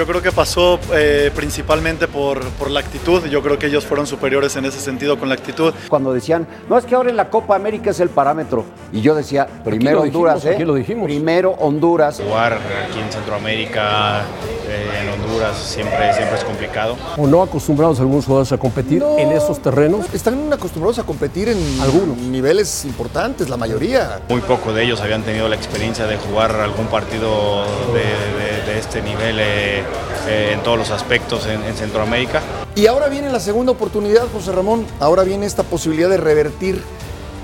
Yo creo que pasó eh, principalmente por, por la actitud. Yo creo que ellos fueron superiores en ese sentido con la actitud. Cuando decían, no es que ahora en la Copa América es el parámetro. Y yo decía, primero lo Honduras, dijimos, ¿eh? aquí lo dijimos. Primero Honduras. Jugar aquí en Centroamérica, eh, en Honduras, siempre, siempre es complicado. ¿O no acostumbrados algunos jugadores a competir No. en esos terrenos? Están acostumbrados a competir en Algunos. niveles importantes, la mayoría. Muy poco de ellos habían tenido la experiencia de jugar algún partido de, de- de este nivel eh, eh, en todos los aspectos en, en Centroamérica. Y ahora viene la segunda oportunidad, José Ramón. Ahora viene esta posibilidad de revertir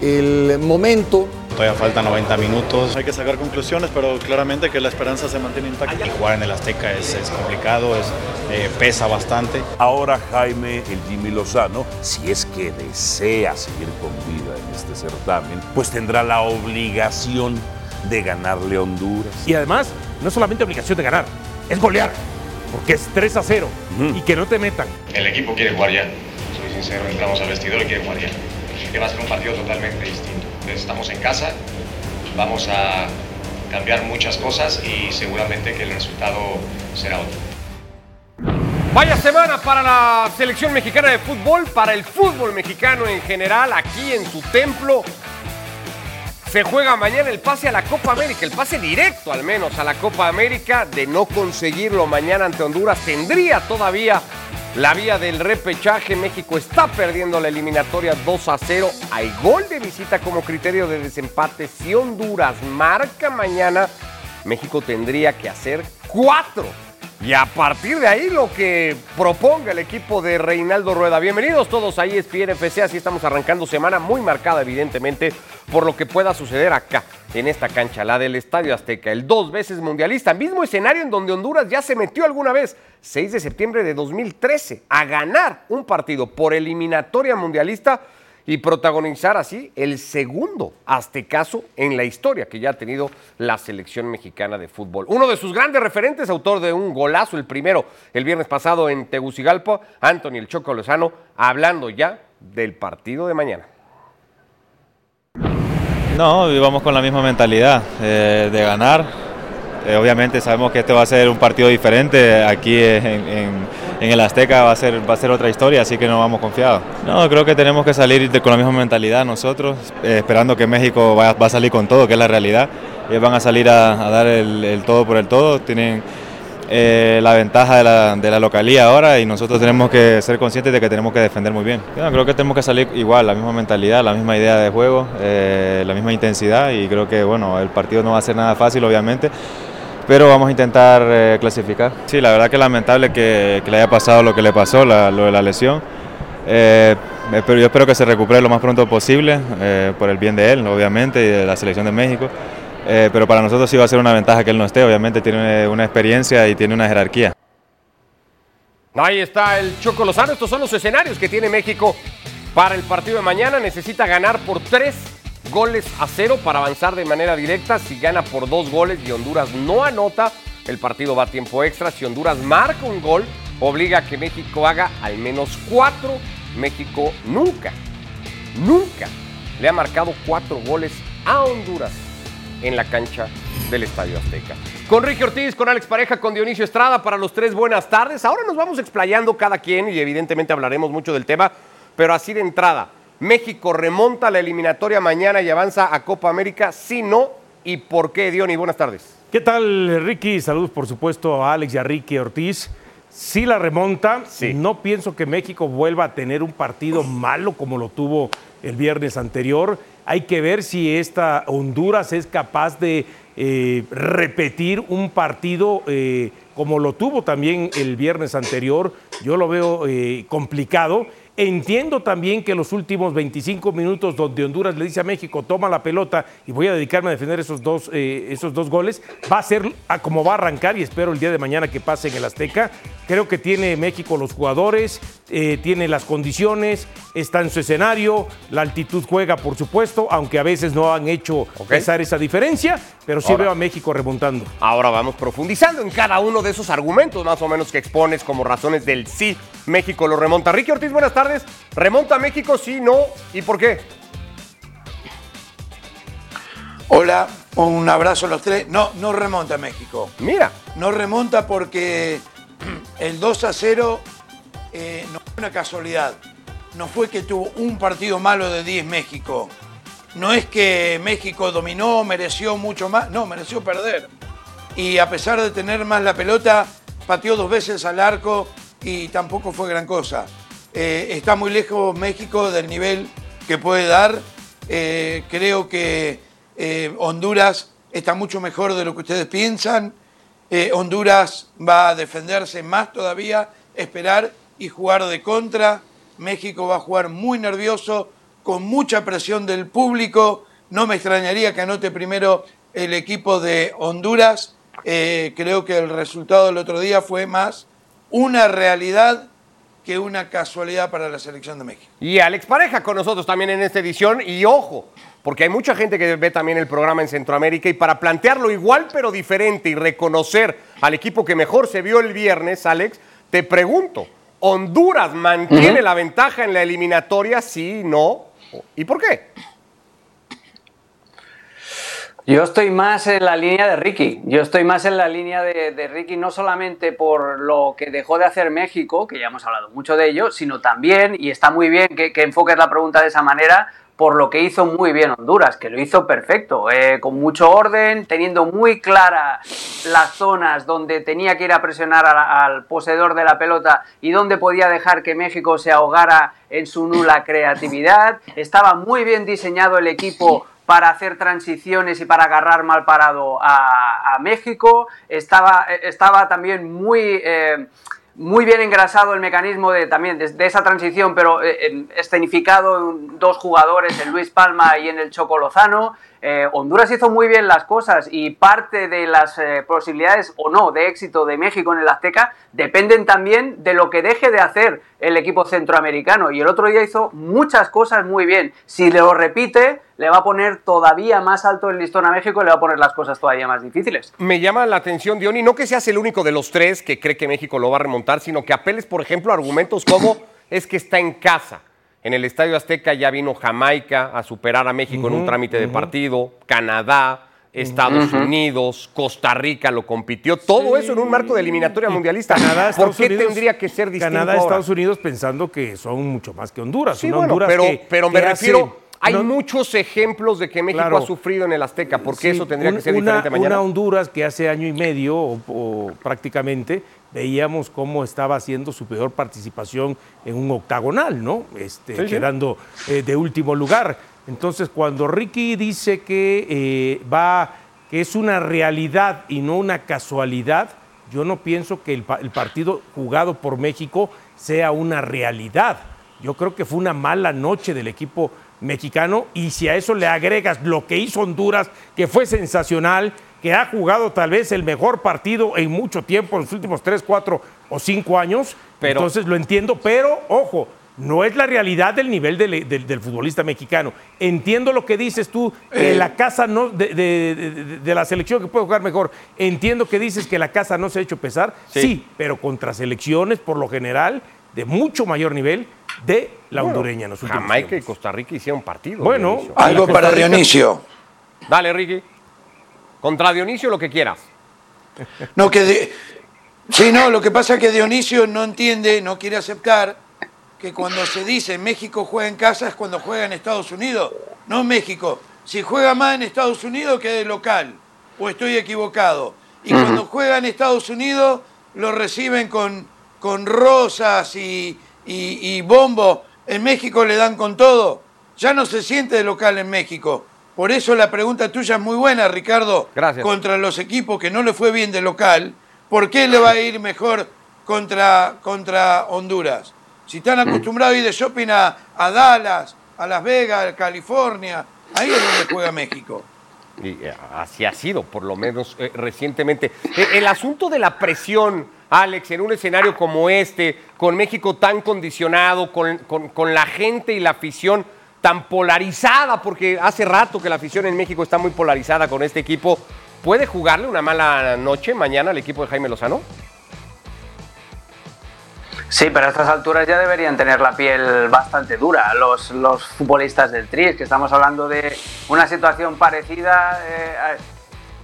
el momento. Todavía faltan 90 minutos Hay que sacar conclusiones, pero claramente que la esperanza se mantiene intacta. y jugar en el Azteca es, es complicado, es, eh, pesa bastante. Ahora Jaime, el Jimmy Lozano, si es que desea seguir con vida en este certamen, pues tendrá la obligación de ganarle a Honduras. Y además, no es solamente obligación de ganar, es golear. Porque es 3 a 0 y que no te metan. El equipo quiere jugar ya. Soy sincero, entramos al vestidor y quiere jugar ya. Que va a ser un partido totalmente distinto. Entonces, estamos en casa, vamos a cambiar muchas cosas y seguramente que el resultado será otro. Vaya semana para la selección mexicana de fútbol, para el fútbol mexicano en general, aquí en su templo. Se juega mañana el pase a la Copa América, el pase directo al menos a la Copa América. De no conseguirlo mañana ante Honduras, tendría todavía la vía del repechaje. México está perdiendo la eliminatoria 2 a 0. Hay gol de visita como criterio de desempate. Si Honduras marca mañana, México tendría que hacer cuatro. Y a partir de ahí lo que proponga el equipo de Reinaldo Rueda. Bienvenidos todos a ESPN FC, así estamos arrancando semana muy marcada evidentemente por lo que pueda suceder acá, en esta cancha, la del Estadio Azteca, el dos veces mundialista, mismo escenario en donde Honduras ya se metió alguna vez, 6 de septiembre de 2013, a ganar un partido por eliminatoria mundialista y protagonizar así el segundo aztecaso en la historia que ya ha tenido la selección mexicana de fútbol. Uno de sus grandes referentes, autor de un golazo, el primero el viernes pasado en Tegucigalpa, Anthony El Choco Lozano, hablando ya del partido de mañana. No, vamos con la misma mentalidad eh, de ganar. Eh, obviamente sabemos que este va a ser un partido diferente. Aquí en, en- en el Azteca va a, ser, va a ser otra historia, así que no vamos confiados. No, creo que tenemos que salir de- con la misma mentalidad nosotros, eh, esperando que México va, va a salir con todo, que es la realidad. Ellos van a salir a, a dar el, el todo por el todo. Tienen eh, la ventaja de la, de la localía ahora y nosotros tenemos que ser conscientes de que tenemos que defender muy bien. Yo creo que tenemos que salir igual, la misma mentalidad, la misma idea de juego, eh, la misma intensidad y creo que bueno, el partido no va a ser nada fácil obviamente. Pero vamos a intentar eh, clasificar. Sí, la verdad que es lamentable que, que le haya pasado lo que le pasó, la- lo de la lesión. Eh, pero yo espero que se recupere lo más pronto posible, eh, por el bien de él, obviamente, y de la selección de México. Eh, pero para nosotros sí va a ser una ventaja que él no esté, obviamente tiene una experiencia y tiene una jerarquía. Ahí está el Choco Lozano. Estos son los escenarios que tiene México para el partido de mañana. Necesita ganar por tres goles a cero para avanzar de manera directa. Si gana por dos goles y Honduras no anota, el partido va a tiempo extra. Si Honduras marca un gol, obliga a que México haga al menos cuatro. México nunca, nunca le ha marcado cuatro goles a Honduras en la cancha del Estadio Azteca. Con Ricky Ortiz, con Alex Pareja, con Dionisio Estrada, para los tres buenas tardes. Ahora nos vamos explayando cada quien y evidentemente hablaremos mucho del tema, pero así de entrada, México remonta la eliminatoria mañana y avanza a Copa América, si no, ¿y por qué, Diony? Buenas tardes. ¿Qué tal, Ricky? Saludos, por supuesto, a Alex y a Ricky Ortiz. Sí la remonta. No pienso que México vuelva a tener un partido malo como lo tuvo el viernes anterior. Hay que ver si esta Honduras es capaz de eh, repetir un partido eh, como lo tuvo también el viernes anterior. Yo lo veo eh, complicado. Entiendo también que los últimos 25 minutos donde Honduras le dice a México, toma la pelota y voy a dedicarme a defender esos dos, eh, esos dos goles, va a ser a como va a arrancar y espero el día de mañana que pase en el Azteca. Creo que tiene México los jugadores, eh, tiene las condiciones, está en su escenario, la altitud juega por supuesto, aunque a veces no han hecho pesar esa diferencia, pero sí Ahora. veo a México remontando. Ahora vamos profundizando en cada uno de esos argumentos más o menos que expones como razones del sí. México lo remonta. Ricky Ortiz, buenas tardes. ¿Remonta México? Sí, no. ¿Y por qué? Hola, un abrazo a los tres. No, no remonta México. Mira. No remonta porque el 2 a 0 eh, no fue una casualidad. No fue que tuvo un partido malo de 10 México. No es que México dominó, mereció mucho más. No, mereció perder. Y a pesar de tener más la pelota, pateó dos veces al arco y tampoco fue gran cosa. Eh, está muy lejos México del nivel que puede dar. Eh, creo que Honduras está mucho mejor de lo que ustedes piensan. Honduras va a defenderse más todavía, esperar y jugar de contra. México va a jugar muy nervioso, con mucha presión del público. No me extrañaría que anote primero el equipo de Honduras. creo que el resultado del otro día fue más una realidad que una casualidad para la selección de México. Y Alex Pareja con nosotros también en esta edición. Y ojo, porque hay mucha gente que ve también el programa en Centroamérica y para plantearlo igual pero diferente y reconocer al equipo que mejor se vio el viernes, Alex, te pregunto, ¿Honduras mantiene la ventaja en la eliminatoria? Sí, no. ¿Y por qué? Yo estoy más en la línea de Ricky. Yo estoy más en la línea de, Ricky, no solamente por lo que dejó de hacer México, que ya hemos hablado mucho de ello, sino también, y está muy bien que, enfoques la pregunta de esa manera, por lo que hizo muy bien Honduras, que lo hizo perfecto, eh, con mucho orden, teniendo muy claras las zonas donde tenía que ir a presionar al poseedor de la pelota y donde podía dejar que México se ahogara en su nula creatividad. Estaba muy bien diseñado el equipo para hacer transiciones y para agarrar mal parado a, México. Estaba, estaba también muy... Eh, muy bien engrasado el mecanismo de también de, esa transición, pero eh, escenificado en dos jugadores, en Luis Palma y en el Choco Lozano. Eh, Honduras hizo muy bien las cosas y parte de las eh, posibilidades o no de éxito de México en el Azteca dependen también de lo que deje de hacer el equipo centroamericano. Y el otro día hizo muchas cosas muy bien. Si lo repite, le va a poner todavía más alto el listón a México y le va a poner las cosas todavía más difíciles. Me llama la atención, Diony, no que seas el único de los tres que cree que México lo va a remontar, sino que apeles, por ejemplo, a argumentos como es que está en casa en el Estadio Azteca ya vino Jamaica a superar a México en un trámite de partido, Canadá, Estados Unidos, Costa Rica lo compitió, todo eso en un marco de eliminatoria mundialista. Canadá, ¿Por qué tendría que ser distinto Canadá, Estados Unidos pensando que son mucho más que Honduras. Sí, Honduras pero, pero me refiero, hay muchos ejemplos de que México ha sufrido en el Azteca, ¿por qué eso tendría que ser diferente mañana? Una Honduras que hace año y medio o prácticamente veíamos cómo estaba haciendo su peor participación en un octagonal, ¿no? Este, quedando eh, de último lugar. Entonces, cuando Ricky dice que eh, va, que es una realidad y no una casualidad, yo no pienso que el, el partido jugado por México sea una realidad. Yo creo que fue una mala noche del equipo mexicano y si a eso le agregas lo que hizo Honduras, que fue sensacional, que ha jugado tal vez el mejor partido en mucho tiempo, en los últimos 3, 4 o 5 años. Entonces lo entiendo, pero ojo, no es la realidad del nivel del, futbolista mexicano. Entiendo lo que dices tú, que la casa no, de, la selección que puede jugar mejor. Entiendo que dices que la casa no se ha hecho pesar. Sí, pero contra selecciones, por lo general, de mucho mayor nivel de la hondureña en los últimos Jamaica y Costa Rica hicieron partido. Bueno, algo para Dionisio. Dale, Ricky. Contra Dionisio lo que quieras. No, que sí, no, lo que pasa es que Dionisio no entiende, no quiere aceptar que cuando se dice México juega en casa es cuando juega en Estados Unidos, no México. Si juega más en Estados Unidos que de local, o estoy equivocado. Y cuando juega en Estados Unidos lo reciben con, con rosas y, y, y bombo. En México le dan con todo. Ya no se siente de local en México. Por eso la pregunta tuya es muy buena, Ricardo. Gracias. Contra los equipos que no le fue bien de local, ¿por qué le va a ir mejor contra, contra Honduras? Si están acostumbrados a ir de shopping a, Dallas, a Las Vegas, a California, ahí es donde juega México. Y eh, así ha sido, por lo menos eh, recientemente. Eh, el asunto de la presión, Alex, en un escenario como este, con México tan condicionado, con, con la gente y la afición tan polarizada, porque hace rato que la afición en México está muy polarizada con este equipo, ¿puede jugarle una mala noche mañana al equipo de Jaime Lozano? Sí, pero a estas alturas ya deberían tener la piel bastante dura los, los futbolistas del Tris, que estamos hablando de una situación parecida eh,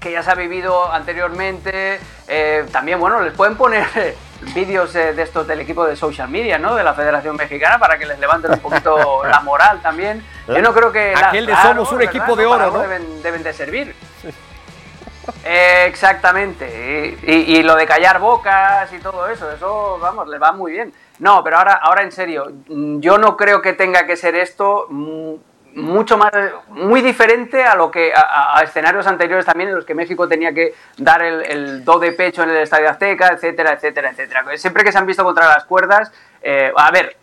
que ya se ha vivido anteriormente. Eh, también, bueno, les pueden poner vídeos eh, de estos del equipo de social media, ¿no? De la Federación Mexicana para que les levanten un poquito la moral también. Yo no creo que... la- Aquel de claro, somos un ¿verdad? equipo de oro, ¿no? Deben, deben de servir. Eh, exactamente. Y, y- y lo de callar bocas y todo eso, eso, vamos, le va muy bien. No, pero ahora, ahora en serio, mm, yo no creo que tenga que ser esto mm, mucho más, muy diferente a lo que, a, escenarios anteriores también en los que México tenía que dar el, el do de pecho en el Estadio Azteca, etcétera, etcétera, etcétera. Siempre que se han visto contra las cuerdas, eh, a ver,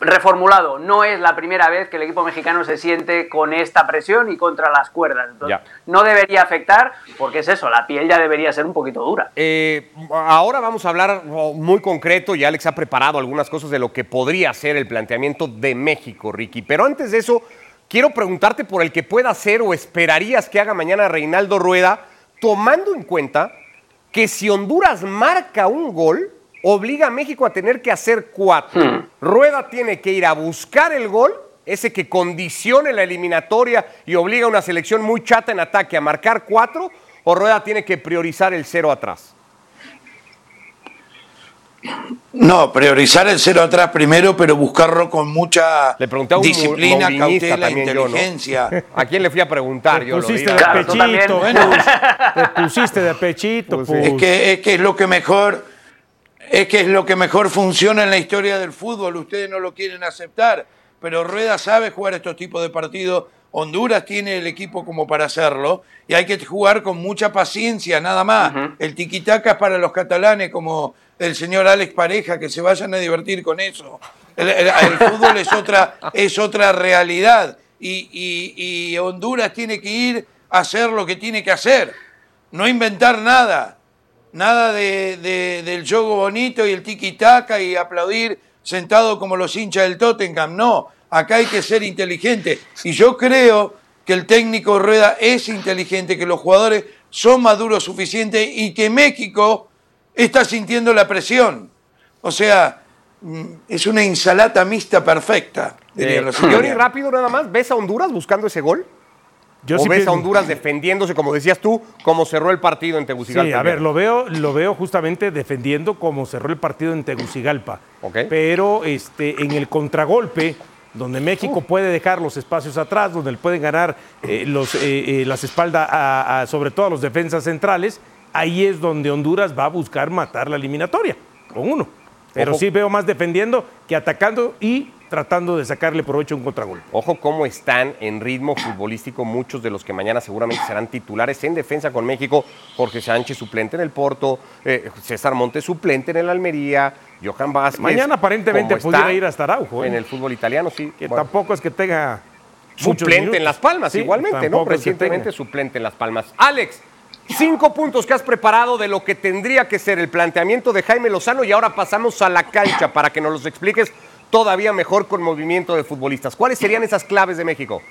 reformulado, no es la primera vez que el equipo mexicano se siente con esta presión y contra las cuerdas. Entonces, Ya. no debería afectar, porque es eso, la piel ya debería ser un poquito dura. Eh, ahora vamos a hablar oh, muy concreto y Alex ha preparado algunas cosas de lo que podría ser el planteamiento de México, Ricky. Pero antes de eso, quiero preguntarte por el que pueda hacer o esperarías que haga mañana Reinaldo Rueda, tomando en cuenta que si Honduras marca un gol, obliga a México a tener que hacer cuatro. Rueda tiene que ir a buscar el gol, ese que condicione la eliminatoria y obliga a una selección muy chata en ataque a marcar cuatro, o Rueda tiene que priorizar el cero atrás. No, priorizar el cero atrás primero, pero buscarlo con mucha a un disciplina, mourinhista cautela, también yo, ¿no? inteligencia. ¿A quién le fui a preguntar? Te Yo lo pusiste digo. de Claro, pechito. Te pusiste de pechito, pues. Es que, es que es lo que mejor es que es lo que mejor funciona en la historia del fútbol. Ustedes no lo quieren aceptar, pero Rueda sabe jugar estos tipos de partidos. Honduras tiene el equipo como para hacerlo y hay que jugar con mucha paciencia, nada más. El tiquitaca es para los catalanes, como el señor Alex Pareja, que se vayan a divertir con eso. El, el- el fútbol es otra, es otra realidad y, y- y Honduras tiene que ir a hacer lo que tiene que hacer, no inventar nada. Nada de, de- del juego bonito y el tiki-taka y aplaudir sentado como los hinchas del Tottenham. No, acá hay que ser inteligente. Y yo creo que el técnico Rueda es inteligente, que los jugadores son maduros suficientes y que México está sintiendo la presión. O sea, mm, es una ensalada mixta perfecta. dirían Eh, los italianos. rápido nada más, ¿ves a Honduras buscando ese gol? Yo ¿O sí ves pienso- a Honduras defendiéndose, como decías tú, como cerró el partido en Tegucigalpa? Sí, a ver, lo veo, lo veo justamente defendiendo como cerró el partido en Tegucigalpa. Pero este, en el contragolpe, donde México puede dejar los espacios atrás, donde pueden ganar eh, los, eh, eh, las espaldas, a- a- sobre todo a los defensas centrales, ahí es donde Honduras va a buscar matar la eliminatoria, con uno. Pero Ojo. sí veo más defendiendo que atacando y tratando de sacarle provecho a un contragolpe. Ojo cómo están en ritmo futbolístico muchos de los que mañana seguramente serán titulares en defensa con México. Jorge Sánchez, suplente en el Porto, eh, César Montes, suplente en el Almería, Johan Vázquez. Mañana aparentemente pudiera ir hasta Araujo. ¿eh? En el fútbol italiano, sí. Que Bueno, tampoco es que tenga suplente en Las Palmas, Sí, igualmente, ¿no? tampoco es que Recientemente suplente en Las Palmas. Alex, cinco puntos que has preparado de lo que tendría que ser el planteamiento de Jaime Lozano y ahora pasamos a la cancha para que nos los expliques todavía mejor con movimiento de futbolistas. ¿Cuáles serían esas claves de México?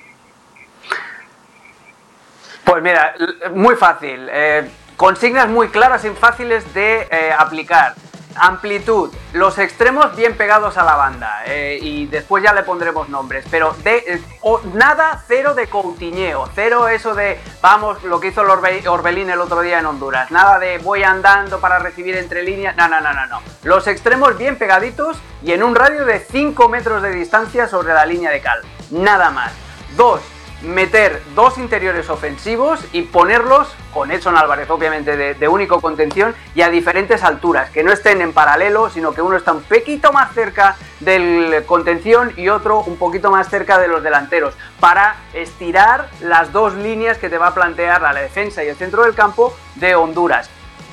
Pues mira, muy fácil. eh, consignas muy claras y fáciles de eh, aplicar. Amplitud, los extremos bien pegados a la banda eh, y después ya le pondremos nombres, pero de, eh, o- nada, cero de coutineo, cero eso de vamos, lo que hizo el Orbe- Orbelín el otro día en Honduras, nada de voy andando para recibir entre líneas, no, no, no, no, no. Los extremos bien pegaditos y en un radio de 5 metros de distancia sobre la línea de cal, nada más. Dos, meter dos interiores ofensivos y ponerlos con Edson Álvarez, obviamente, de, de único contención y a diferentes alturas, que no estén en paralelo, sino que uno está un poquito más cerca del contención y otro un poquito más cerca de los delanteros, para estirar las dos líneas que te va a plantear la defensa y el centro del campo de Honduras.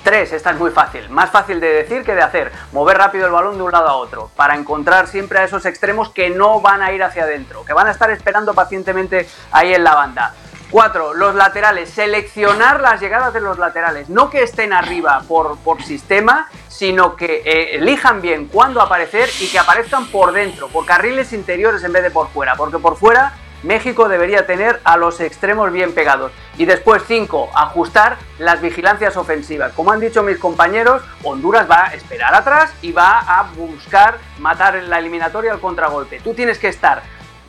Tres, esta es muy fácil, más fácil de decir que de hacer, mover rápido el balón de un lado a otro, para encontrar siempre a esos extremos que no van a ir hacia adentro, que van a estar esperando pacientemente ahí en la banda. Cuatro, los laterales, seleccionar las llegadas de los laterales, no que estén arriba por, por sistema, sino que eh, elijan bien cuándo aparecer y que aparezcan por dentro, por carriles interiores en vez de por fuera, porque por fuera México debería tener a los extremos bien pegados. Y después, 5. Ajustar las vigilancias ofensivas. Como han dicho mis compañeros, Honduras va a esperar atrás y va a buscar matar en la eliminatoria al contragolpe. Tú tienes que estar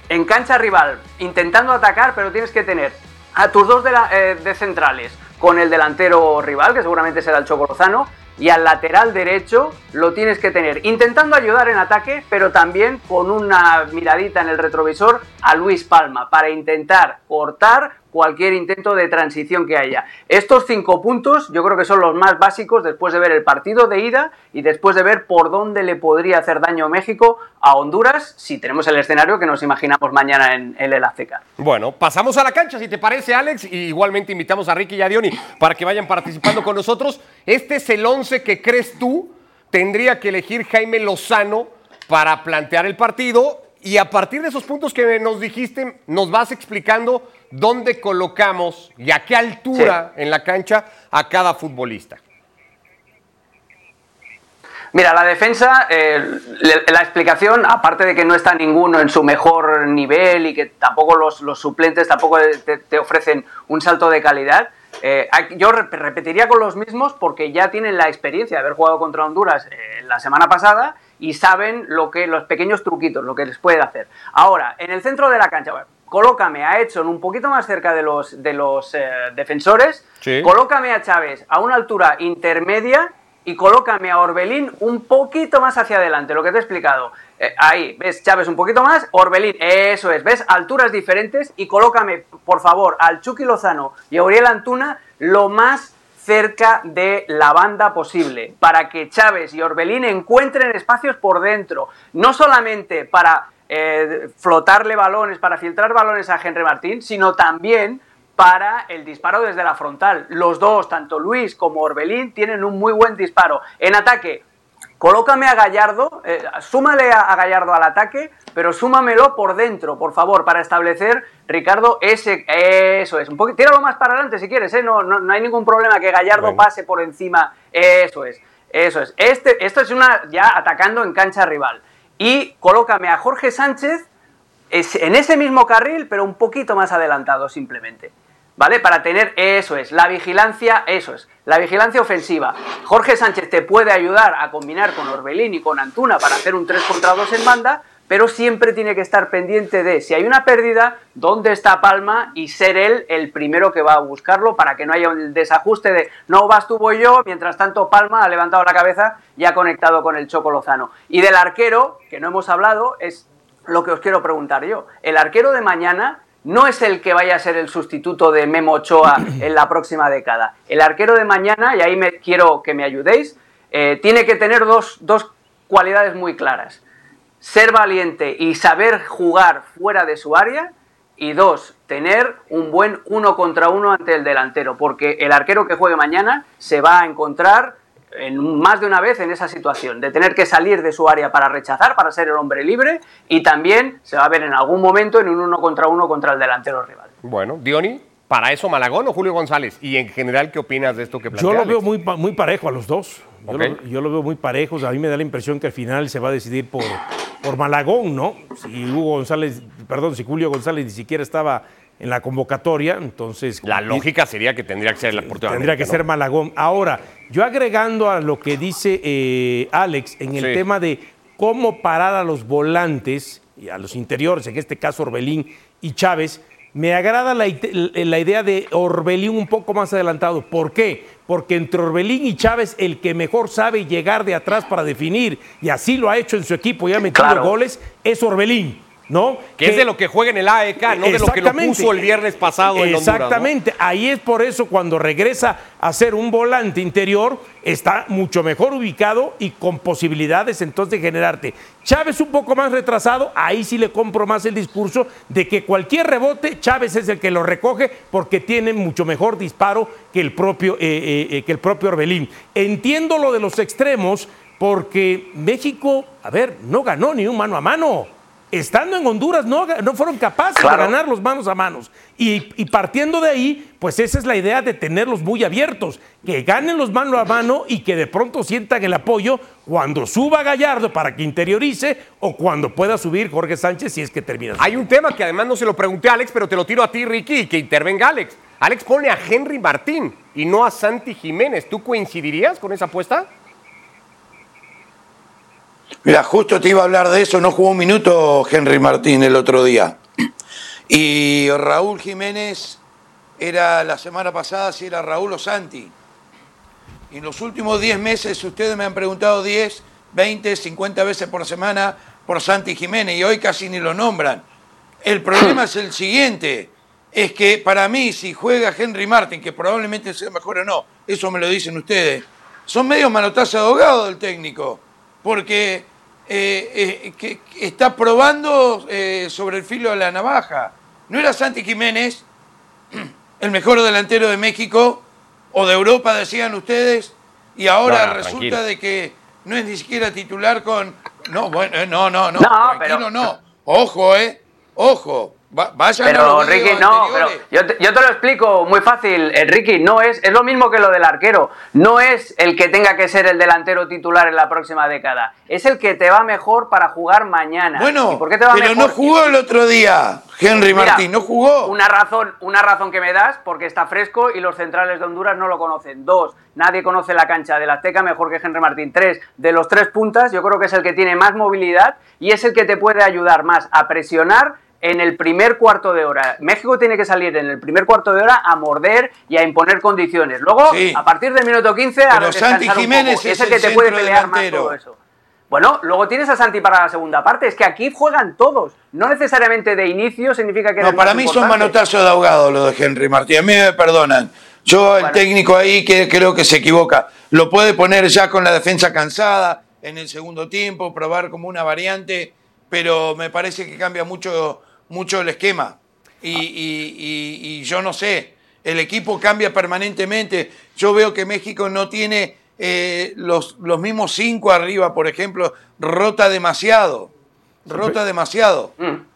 en cancha rival intentando atacar, pero tienes que tener a tus dos de, eh, de centrales con el delantero rival, que seguramente será el Choco Lozano, y al lateral derecho lo tienes que tener intentando ayudar en ataque, pero también con una miradita en el retrovisor a Luis Palma para intentar cortar cualquier intento de transición que haya. Estos cinco puntos yo creo que son los más básicos después de ver el partido de ida y después de ver por dónde le podría hacer daño México a Honduras si tenemos el escenario que nos imaginamos mañana en, el Azteca. Bueno, pasamos a la cancha, si te parece, Alex, y igualmente invitamos a Ricky y a Diony para que vayan participando con nosotros. Este es el 11 que crees tú tendría que elegir Jaime Lozano para plantear el partido y a partir de esos puntos que nos dijiste, nos vas explicando dónde colocamos y a qué altura en la cancha a cada futbolista. Mira, la defensa, eh, la explicación, aparte de que no está ninguno en su mejor nivel y que tampoco los, suplentes tampoco te, ofrecen un salto de calidad, eh, yo repetiría con los mismos porque ya tienen la experiencia de haber jugado contra Honduras eh, la semana pasada y saben lo que los pequeños truquitos, lo que les puede hacer. Ahora, en el centro de la cancha, colócame a Edson un poquito más cerca de los, de los eh, defensores, colócame a Chávez a una altura intermedia y colócame a Orbelín un poquito más hacia adelante, lo que te he explicado. Eh, ahí, ¿ves? Chávez un poquito más, Orbelín, eso es, ¿ves? Alturas diferentes y colócame, por favor, al Chucky Lozano y a Uriel Antuna lo más cerca de la banda posible, para que Chávez y Orbelín encuentren espacios por dentro, no solamente para eh, flotarle balones, para filtrar balones a Henry Martín, sino también para el disparo desde la frontal. Los dos, tanto Luis como Orbelín, tienen un muy buen disparo. En ataque, colócame a Gallardo, eh, súmale a, Gallardo al ataque, pero súmamelo por dentro, por favor, para establecer, Ricardo, ese, eso es, un poquito, tíralo más para adelante si quieres, ¿eh? no, no, hay ningún problema que Gallardo pase por encima, eso es, eso es. Este, esto es una, ya atacando en cancha rival y colócame a Jorge Sánchez en ese mismo carril, pero un poquito más adelantado simplemente. ¿Vale? Para tener, eso es, la vigilancia, eso es, la vigilancia ofensiva. Jorge Sánchez te puede ayudar a combinar con Orbelín y con Antuna para hacer un 3 contra 2 en banda, pero siempre tiene que estar pendiente de si hay una pérdida, dónde está Palma y ser él el primero que va a buscarlo para que no haya un desajuste de no vas tú voy yo, mientras tanto Palma ha levantado la cabeza y ha conectado con el Choco Lozano. Y del arquero, que no hemos hablado, es lo que os quiero preguntar yo. El arquero de mañana no es el que vaya a ser el sustituto de Memo Ochoa en la próxima década. El arquero de mañana, y ahí me, quiero que me ayudéis, eh, tiene que tener dos, dos cualidades muy claras ser valiente y saber jugar fuera de su área. Y dos, tener un buen uno contra uno ante el delantero, porque el arquero que juegue mañana se va a encontrar en más de una vez en esa situación, de tener que salir de su área para rechazar, para ser el hombre libre, y también se va a ver en algún momento en un uno contra uno contra el delantero rival. Bueno, Diony, ¿para eso Malagón o Julio González? Y en general, ¿qué opinas de esto que plantea Yo lo veo muy, muy parejo a los dos. Yo, lo, veo muy parejos. A mí me da la impresión que al final se va a decidir por, por Malagón, ¿no? Si Hugo González, perdón, si Julio González ni siquiera estaba en la convocatoria, entonces... La lógica sería que tendría que ser la. Tendría que ser Malagón. Ahora, yo agregando a lo que dice eh, Alex en el tema de cómo parar a los volantes y a los interiores, en este caso Orbelín y Chávez, me agrada la, idea de Orbelín un poco más adelantado. ¿Por qué? Porque entre Orbelín y Chávez, el que mejor sabe llegar de atrás para definir, y así lo ha hecho en su equipo y ha metido goles, es Orbelín. ¿No? Que, es de lo que juega en el AEK, no de lo que lo puso el viernes pasado en Exactamente, ahí es por eso cuando regresa a ser un volante interior, está mucho mejor ubicado y con posibilidades entonces de generarte. Chávez un poco más retrasado, ahí sí le compro más el discurso de que cualquier rebote, Chávez es el que lo recoge porque tiene mucho mejor disparo que el propio, eh, eh, eh, que el propio Orbelín. Entiendo lo de los extremos porque México, a ver, no ganó ni un mano a mano estando en Honduras no, no fueron capaces de ganar los manos a manos. Y, partiendo de ahí, pues esa es la idea de tenerlos muy abiertos, que ganen los manos a mano y que de pronto sientan el apoyo cuando suba Gallardo para que interiorice o cuando pueda subir Jorge Sánchez si es que termina. Hay un tema que además no se lo pregunté a Alex, pero te lo tiro a ti, Ricky, y que intervenga Alex. Alex pone a Henry Martín y no a Santi Jiménez. ¿Tú coincidirías con esa apuesta? Mira, justo te iba a hablar de eso, no jugó un minuto Henry Martín el otro día. Y Raúl Jiménez era la semana pasada si era Raúl o Santi. Y en los últimos 10 meses ustedes me han preguntado 10, 20, 50 veces por semana por Santi Jiménez y hoy casi ni lo nombran. El problema es el siguiente, es que para mí si juega Henry Martin, que probablemente sea mejor o no, eso me lo dicen ustedes, son medio manotazos de ahogado del técnico, porque eh, eh, que, que está probando eh, sobre el filo de la navaja. ¿No era Santi Jiménez el mejor delantero de México o de Europa, decían ustedes? Y ahora No, no, resulta tranquilo. de que no es ni siquiera titular con... No, bueno, no, no, no, No, tranquilo, pero- no. Ojo, eh, ojo. Va- vayan a Pero Ricky, no, pero yo te, yo te lo explico muy fácil, eh, Ricky, no es, es lo mismo que lo del arquero, no es el que tenga que ser el delantero titular en la próxima década, es el que te va mejor para jugar mañana. ¿Y Bueno, por qué te va pero mejor? no jugó el otro día, Henry Mira, Martín, no jugó. Una razón, una razón que me das, porque está fresco y los centrales de Honduras no lo conocen. Dos, nadie conoce la cancha del Azteca mejor que Henry Martín. Tres, de los tres puntas, yo creo que es el que tiene más movilidad y es el que te puede ayudar más a presionar en el primer cuarto de hora. México tiene que salir en el primer cuarto de hora a morder y a imponer condiciones. Luego, Sí. a partir del minuto 15, a Pero Santi un poco. Jiménez es el el que te puede pelear más delantero. todo eso. Bueno, luego tienes a Santi para la segunda parte. Es que aquí juegan todos. No necesariamente de inicio significa que No, para más mí son manotazos de ahogado lo de Henry Martín. A mí me perdonan. Yo, el técnico ahí, que creo que se equivoca. Lo puede poner ya con la defensa cansada en el segundo tiempo, probar como una variante, pero me parece que cambia mucho, mucho el esquema. Y, y- y- y yo no sé, el equipo cambia permanentemente. Yo veo que México no tiene eh, los, los mismos cinco arriba, por ejemplo, rota demasiado. Rota demasiado.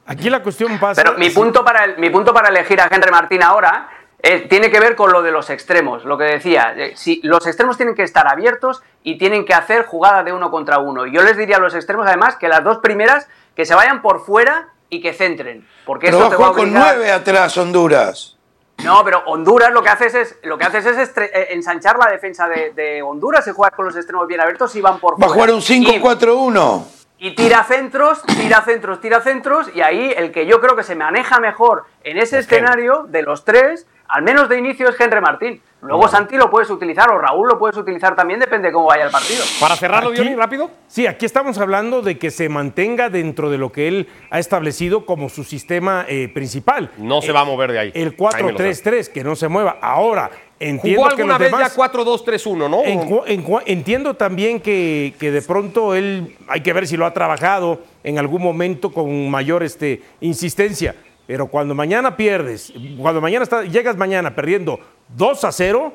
Aquí la cuestión pasa. Pero mi punto para, el- mi punto para elegir a Henry Martín ahora eh, tiene que ver con lo de los extremos, lo que decía. Eh, si los extremos tienen que estar abiertos y tienen que hacer jugada de uno contra uno. Yo les diría a los extremos, además, que las dos primeras que se vayan por fuera y que centren. Porque eso va a te va a jugar con nueve atrás Honduras. No, pero Honduras lo que haces es, lo que haces es eh, ensanchar la defensa de, de Honduras y juegas con los extremos bien abiertos y van por Va a jugar un Y- 5-4-1. y tira centros, tira centros, tira centros, y ahí el que yo creo que se maneja mejor en ese escenario de los tres, al menos de inicio, es Henry Martín. Luego Santi lo puedes utilizar, o Raúl lo puedes utilizar también, depende de cómo vaya el partido. Para cerrarlo, Aquí- Diony, rápido. Sí, aquí estamos hablando de que se mantenga dentro de lo que él ha establecido como su sistema eh, principal. No se va a mover de ahí. El Jaime Lozano. 4-3-3, que no se mueva. Ahora, entiendo Jugó que los vez demás... ya 4-2-3-1, ¿no? En en entiendo también que, que de pronto él, hay que ver si lo ha trabajado en algún momento con mayor este, insistencia. Pero cuando mañana pierdes, cuando mañana está- llegas mañana perdiendo 2 a 0,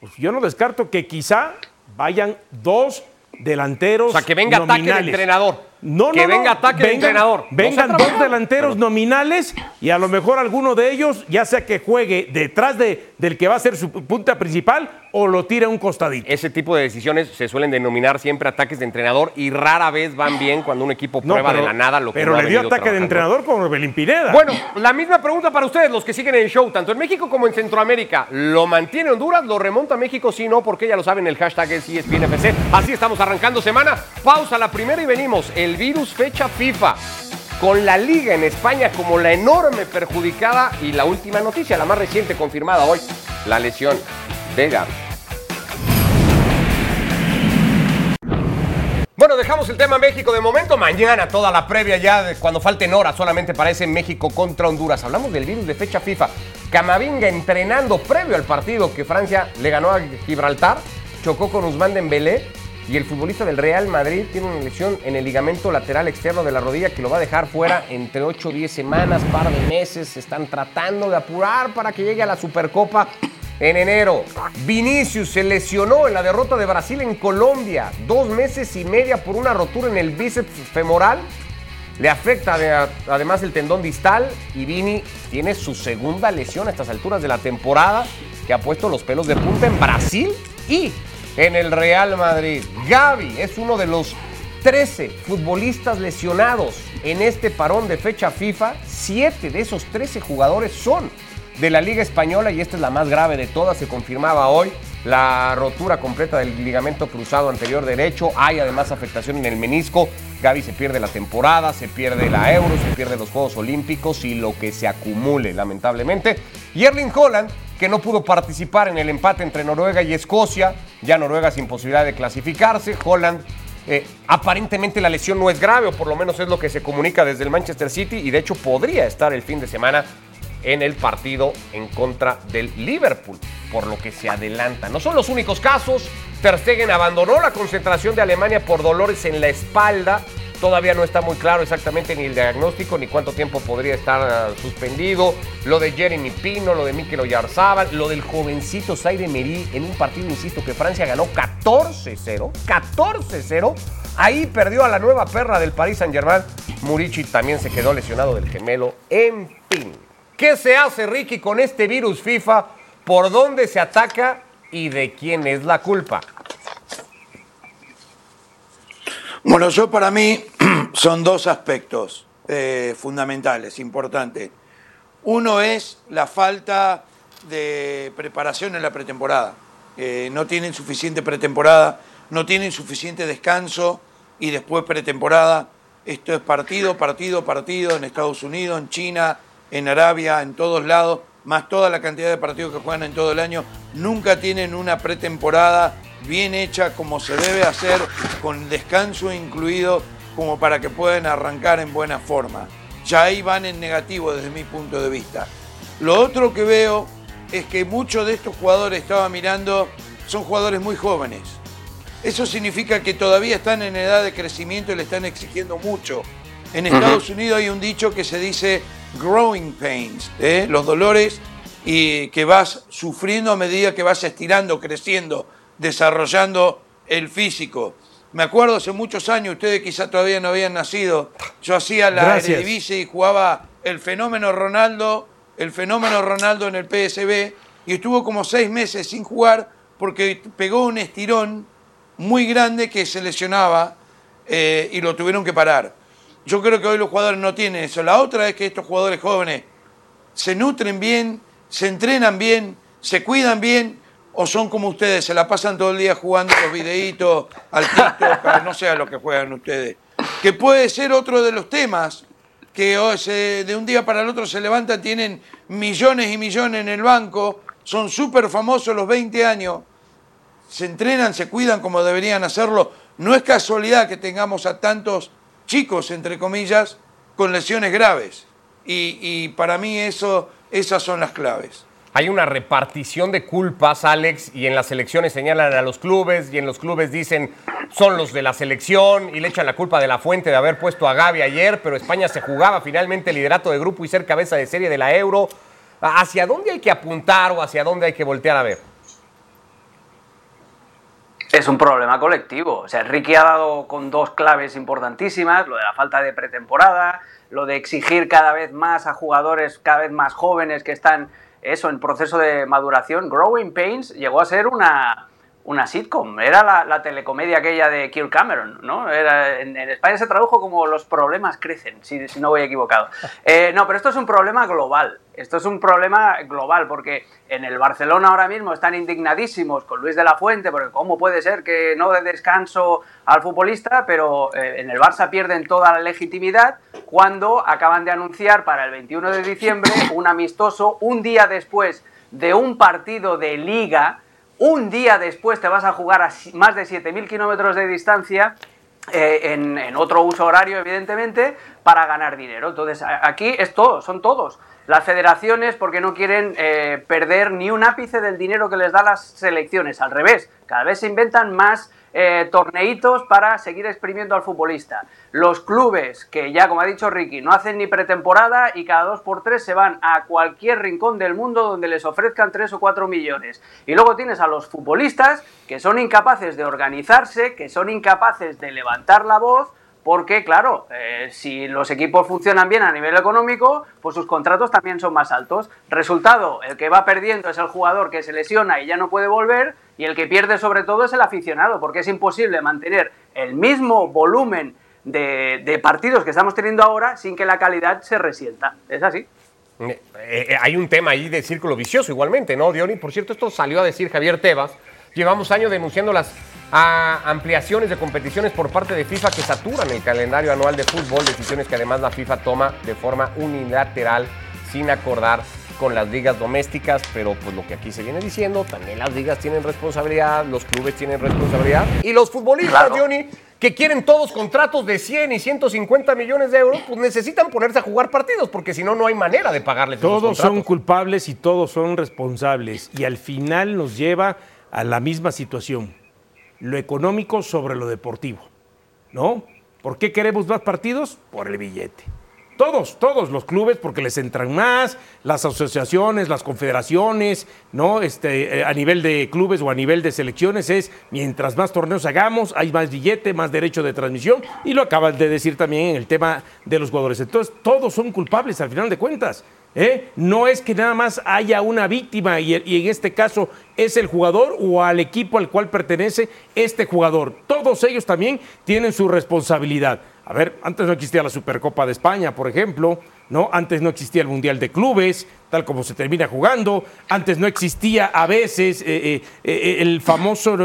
pues yo no descarto que quizá vayan dos delanteros. O sea, que venga ataque del entrenador. No, Que no, no. venga ataque del entrenador. Vengan dos delanteros nominales y a lo mejor alguno de ellos, ya sea que juegue detrás de, del que va a ser su punta principal o lo tire a un costadito. Ese tipo de decisiones se suelen denominar siempre ataques de entrenador y rara vez van bien cuando un equipo No, prueba pero- de la nada lo que Pero no le dio ataque de entrenador con Belín Pineda. Bueno, la misma pregunta para ustedes, los que siguen el show, tanto en México como en Centroamérica. ¿Lo mantiene Honduras? ¿Lo remonta México? Sí, no, porque ya lo saben, el hashtag es ESPNFC. Así estamos arrancando semana. Pausa la primera y venimos. El virus fecha FIFA. Con la liga en España como la enorme perjudicada y la última noticia, la más reciente confirmada hoy, la lesión de Gaby. Bueno, dejamos el tema México de momento. Mañana toda la previa ya, de cuando falten horas, solamente para ese México contra Honduras. Hablamos del virus de fecha FIFA. Camavinga entrenando previo al partido que Francia le ganó a Gibraltar, chocó con Usman Dembélé y el futbolista del Real Madrid tiene una lesión en el ligamento lateral externo de la rodilla que lo va a dejar fuera entre 8 o 10 semanas, par de meses. Se están tratando de apurar para que llegue a la Supercopa en enero. Vinicius se lesionó en la derrota de Brasil en Colombia. Dos meses y media por una rotura en el bíceps femoral. Le afecta de- además el tendón distal y Vini tiene su segunda lesión a estas alturas de la temporada que ha puesto los pelos de punta en Brasil y en el Real Madrid. Gaby es uno de los 13 futbolistas lesionados en este parón de fecha FIFA. Siete de esos 13 jugadores son de la Liga Española y esta es la más grave de todas. Se confirmaba hoy la rotura completa del ligamento cruzado anterior derecho. Hay además afectación en el menisco. Gaby se pierde la temporada, se pierde la Euro, se pierde los Juegos Olímpicos y lo que se acumule, lamentablemente. Y Erling Holland, que no pudo participar en el empate entre Noruega y Escocia, ya Noruega sin posibilidad de clasificarse, Holland eh, aparentemente la lesión no es grave, o por lo menos es lo que se comunica desde el Manchester City, y de hecho podría estar el fin de semana en el partido en contra del Liverpool, por lo que se adelanta. No son los únicos casos. Ter Stegen abandonó la concentración de Alemania por dolores en la espalda. Todavía no está muy claro exactamente ni el diagnóstico ni cuánto tiempo podría estar uh, suspendido. Lo de Jeremy Pino, lo de Mikel Oyarzábal, lo del jovencito Zaire Merí en un partido, insisto, que Francia ganó 14-0. 14-0. Ahí perdió a la nueva perra del Paris Saint-Germain. Murici también se quedó lesionado del gemelo. En fin. ¿Qué se hace, Ricky, con este virus FIFA? ¿Por dónde se ataca y de quién es la culpa? Bueno, yo para mí son dos aspectos eh, fundamentales, importantes. Uno es la falta de preparación en la pretemporada. No tienen suficiente pretemporada, no tienen suficiente descanso y después pretemporada. Esto es partido, partido, partido en Estados Unidos, en China, en Arabia, en todos lados, más toda la cantidad de partidos que juegan en todo el año, nunca tienen una pretemporada bien hecha como se debe hacer, con descanso incluido, como para que puedan arrancar en buena forma. Ya ahí van en negativo desde mi punto de vista. Lo otro que veo es que muchos de estos jugadores, estaba mirando, son jugadores muy jóvenes. Eso significa que todavía están en edad de crecimiento y le están exigiendo mucho. En Estados Unidos hay un dicho que se dice growing pains, ¿eh? los dolores y que vas sufriendo a medida que vas estirando, creciendo, desarrollando el físico. Me acuerdo hace muchos años, ustedes quizás todavía no habían nacido, yo hacía la. Eredivisie y jugaba el fenómeno Ronaldo, el fenómeno Ronaldo en el PSB y estuvo como seis meses sin jugar porque pegó un estirón muy grande que se lesionaba eh, y lo tuvieron que parar. Yo creo que hoy los jugadores no tienen eso. La otra es que estos jugadores jóvenes se nutren bien, se entrenan bien, se cuidan bien, o son como ustedes, se la pasan todo el día jugando los videitos al TikTok, no sé a lo que juegan ustedes. Que puede ser otro de los temas, que de un día para el otro se levantan, tienen millones y millones en el banco, son súper famosos los 20 años, se entrenan, se cuidan como deberían hacerlo. No es casualidad que tengamos a tantos chicos, entre comillas, con lesiones graves. Y, para mí eso, esas son las claves. Hay una repartición de culpas, Alex, y en las elecciones señalan a los clubes y en los clubes dicen son los de la selección y le echan la culpa de la fuente de haber puesto a Gaby ayer, pero España se jugaba finalmente el liderato de grupo y ser cabeza de serie de la Euro. ¿Hacia dónde hay que apuntar o hacia dónde hay que voltear a ver? Es un problema colectivo. O sea, Ricky ha dado con dos claves importantísimas, lo de la falta de pretemporada, lo de exigir cada vez más a jugadores cada vez más jóvenes que están eso en proceso de maduración. Growing Pains llegó a ser una, una sitcom, era la, la telecomedia aquella de Kirk Cameron, ¿no? Era, en, en España se tradujo como los problemas crecen, si, si no voy equivocado. Eh, no, pero esto es un problema global. Esto es un problema global porque en el Barcelona ahora mismo están indignadísimos con Luis de la Fuente porque cómo puede ser que no dé descanso al futbolista, pero eh, en el Barça pierden toda la legitimidad cuando acaban de anunciar para el 21 de diciembre un amistoso un día después de un partido de liga, un día después te vas a jugar a más de 7.000 kilómetros de distancia eh, en, otro uso horario, evidentemente, para ganar dinero. Entonces, aquí es todo, son todos. Las federaciones porque no quieren eh, perder ni un ápice del dinero que les da las selecciones. Al revés, cada vez se inventan más eh, torneitos para seguir exprimiendo al futbolista. Los clubes, que ya como ha dicho Ricky, no hacen ni pretemporada y cada dos por tres se van a cualquier rincón del mundo donde les ofrezcan tres o cuatro millones. Y luego tienes a los futbolistas que son incapaces de organizarse, que son incapaces de levantar la voz, porque, claro, eh, si los equipos funcionan bien a nivel económico, pues sus contratos también son más altos. Resultado, el que va perdiendo es el jugador que se lesiona y ya no puede volver, y el que pierde sobre todo es el aficionado, porque es imposible mantener el mismo volumen de, partidos que estamos teniendo ahora sin que la calidad se resienta. Es así. Eh, eh, hay un tema ahí de círculo vicioso igualmente, ¿no, Diony? Por cierto, esto salió a decir Javier Tebas. Llevamos años denunciando las ah, ampliaciones de competiciones por parte de FIFA que saturan el calendario anual de fútbol, decisiones que además la FIFA toma de forma unilateral sin acordar con las ligas domésticas, pero pues lo que aquí se viene diciendo, también las ligas tienen responsabilidad, los clubes tienen responsabilidad y los futbolistas, Claro. Johnny, que quieren todos contratos de 100 y 150 millones de euros, pues necesitan ponerse a jugar partidos, porque si no, no hay manera de pagarles esos Todos son culpables y todos son responsables. Y al final nos lleva a la misma situación. Lo económico sobre lo deportivo. ¿No? ¿Por qué queremos más partidos? Por el billete. Todos, todos los clubes, porque les entran más, las asociaciones, las confederaciones, ¿no? Este, eh, a nivel de clubes o a nivel de selecciones es mientras más torneos hagamos, hay más billete, más derecho de transmisión, y lo acabas de decir también en el tema de los jugadores. Entonces, todos son culpables al final de cuentas. ¿eh? No es que nada más haya una víctima y, y en este caso es el jugador o al equipo al cual pertenece este jugador. Todos ellos también tienen su responsabilidad. A ver, antes no existía la Supercopa de España, por ejemplo, ¿no? Antes no existía el Mundial de Clubes, tal como se termina jugando. Antes no existía a veces eh, eh, eh, el famoso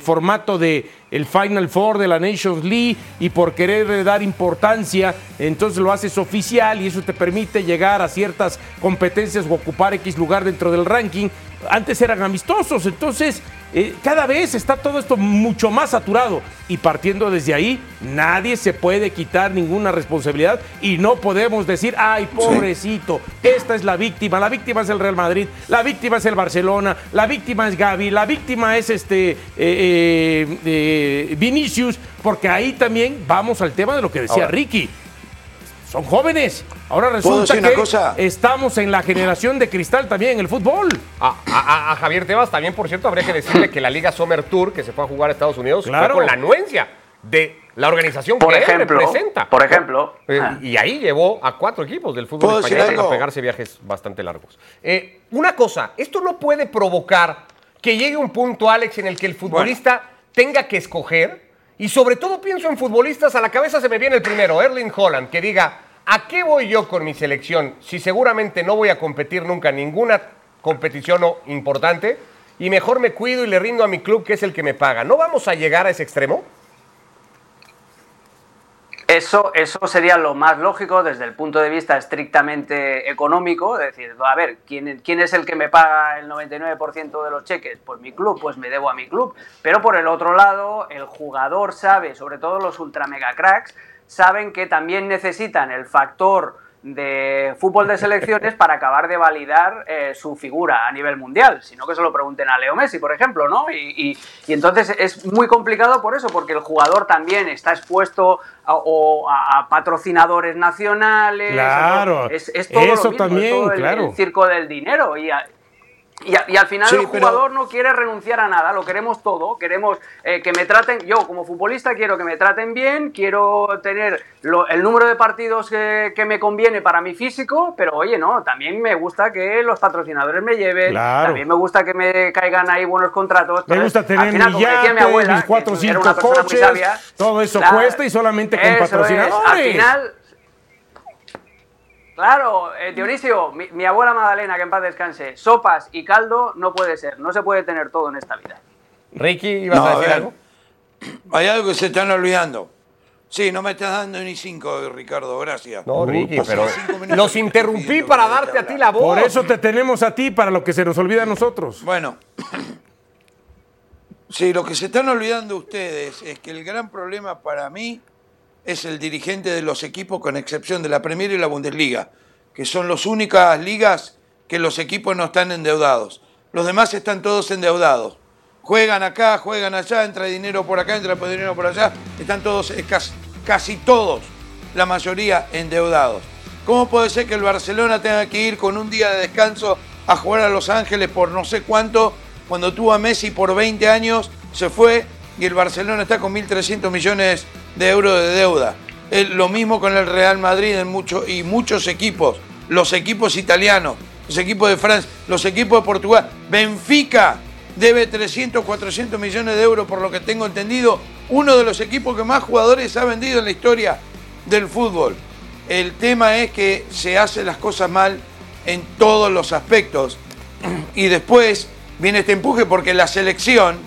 formato de el Final Four de la Nations League y por querer dar importancia, entonces lo haces oficial y eso te permite llegar a ciertas competencias o ocupar X lugar dentro del ranking. Antes eran amistosos, entonces eh, cada vez está todo esto mucho más saturado y partiendo desde ahí, nadie se puede quitar ninguna responsabilidad y no podemos decir, ay, pobrecito, esta es la víctima, la víctima es el Real Madrid, la víctima es el Barcelona, la víctima es Gaby, la víctima es este eh, eh, Vinicius, porque ahí también vamos al tema de lo que decía Ahora. Ricky. Son jóvenes. Ahora ¿Puedo resulta que cosa? estamos en la generación de cristal también en el fútbol. A, a- a Javier Tebas también, por cierto, habría que decirle que la Liga Summer Tour, que se fue a jugar a Estados Unidos, Claro. fue con la anuencia de la organización Por que él representa. por ejemplo. Eh, Ah. y ahí llevó a cuatro equipos del fútbol ¿Puedo decir español a pegarse viajes bastante largos. Eh, una cosa, esto no puede provocar que llegue un punto, Alex, en el que el futbolista tenga que escoger, y sobre todo pienso en futbolistas, a la cabeza se me viene el primero, Erling Holland, que diga, ¿a qué voy yo con mi selección si seguramente no voy a competir nunca en ninguna competición importante? Y mejor me cuido y le rindo a mi club, que es el que me paga. ¿No vamos a llegar a ese extremo? Eso, eso sería lo más lógico desde el punto de vista estrictamente económico, es decir, a ver, ¿quién, quién es el que me paga el 99% de los cheques? Pues mi club, pues me debo a mi club. Pero por el otro lado, el jugador sabe, sobre todo los ultra mega cracks, saben que también necesitan el factor de fútbol de selecciones para acabar de validar eh, su figura a nivel mundial, sino que se lo pregunten a Leo Messi, por ejemplo, ¿no? Y, y- y entonces es muy complicado por eso, porque el jugador también está expuesto a, o a- a patrocinadores nacionales. Claro, es, es todo lo eso es también, todo el- claro. el circo del dinero y a- y, a- y al final Sí, el pero- jugador no quiere renunciar a nada, lo queremos todo, queremos eh, que me traten, yo como futbolista quiero que me traten bien, quiero tener lo- el número de partidos que, que me conviene para mi físico, pero oye, no, también me gusta que los patrocinadores me lleven, Claro. también me gusta que me caigan ahí buenos contratos. Me gusta al tener final, mi yate, abuela, mis cuatro o cinco coches, sabia, todo eso claro, cuesta y solamente con eso es, patrocinadores. Al final, Claro, eh, Dionisio, mi, mi abuela Magdalena, que en paz descanse, sopas y caldo no puede ser, no se puede tener todo en esta vida. Ricky, ¿ibas No, a a decir ver. algo? Hay algo que se están olvidando. Sí, no me estás dando ni cinco, Ricardo, gracias. No, Ricky, pero cinco minutos los interrumpí para darte a ti la voz. Por eso te tenemos a ti para lo que se nos olvida a nosotros. Bueno, sí, lo que se están olvidando ustedes es que el gran problema para mí es el dirigente de los equipos, con excepción de la Premier y la Bundesliga, que son las únicas ligas que los equipos no están endeudados. Los demás están todos endeudados. Juegan acá, juegan allá, entra dinero por acá, entra dinero por allá. Están todos, casi, casi todos, la mayoría endeudados. ¿Cómo puede ser que el Barcelona tenga que ir con un día de descanso a jugar a Los Ángeles por no sé cuánto, cuando tuvo a Messi por 20 años, se fue y el Barcelona está con 1.300 millones de euros de deuda? El- lo mismo con el Real Madrid en mucho, y muchos equipos, los equipos italianos, los equipos de Francia, los equipos de Portugal. Benfica debe 300, 400 millones de euros, por lo que tengo entendido, uno de los equipos que más jugadores ha vendido en la historia del fútbol. El tema es que se hacen las cosas mal en todos los aspectos. Y después viene este empuje porque la selección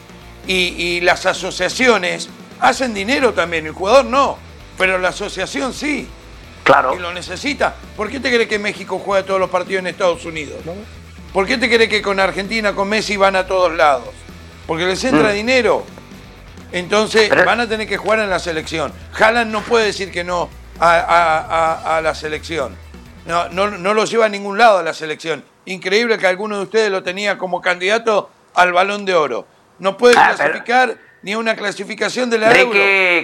y, y las asociaciones hacen dinero también. El jugador no, pero la asociación sí. Claro. Y lo necesita. ¿Por qué te crees que México juega todos los partidos en Estados Unidos? ¿Por qué te crees que con Argentina, con Messi van a todos lados? Porque les entra Mm. dinero. Entonces van a tener que jugar en la selección. Haaland no puede decir que no a, a- a- a la selección. No, no, no lo lleva a ningún lado a la selección. Increíble que alguno de ustedes lo tenía como candidato al balón de oro. No puede Ah, pero- clasificar ni una clasificación de la Ricky, Euro.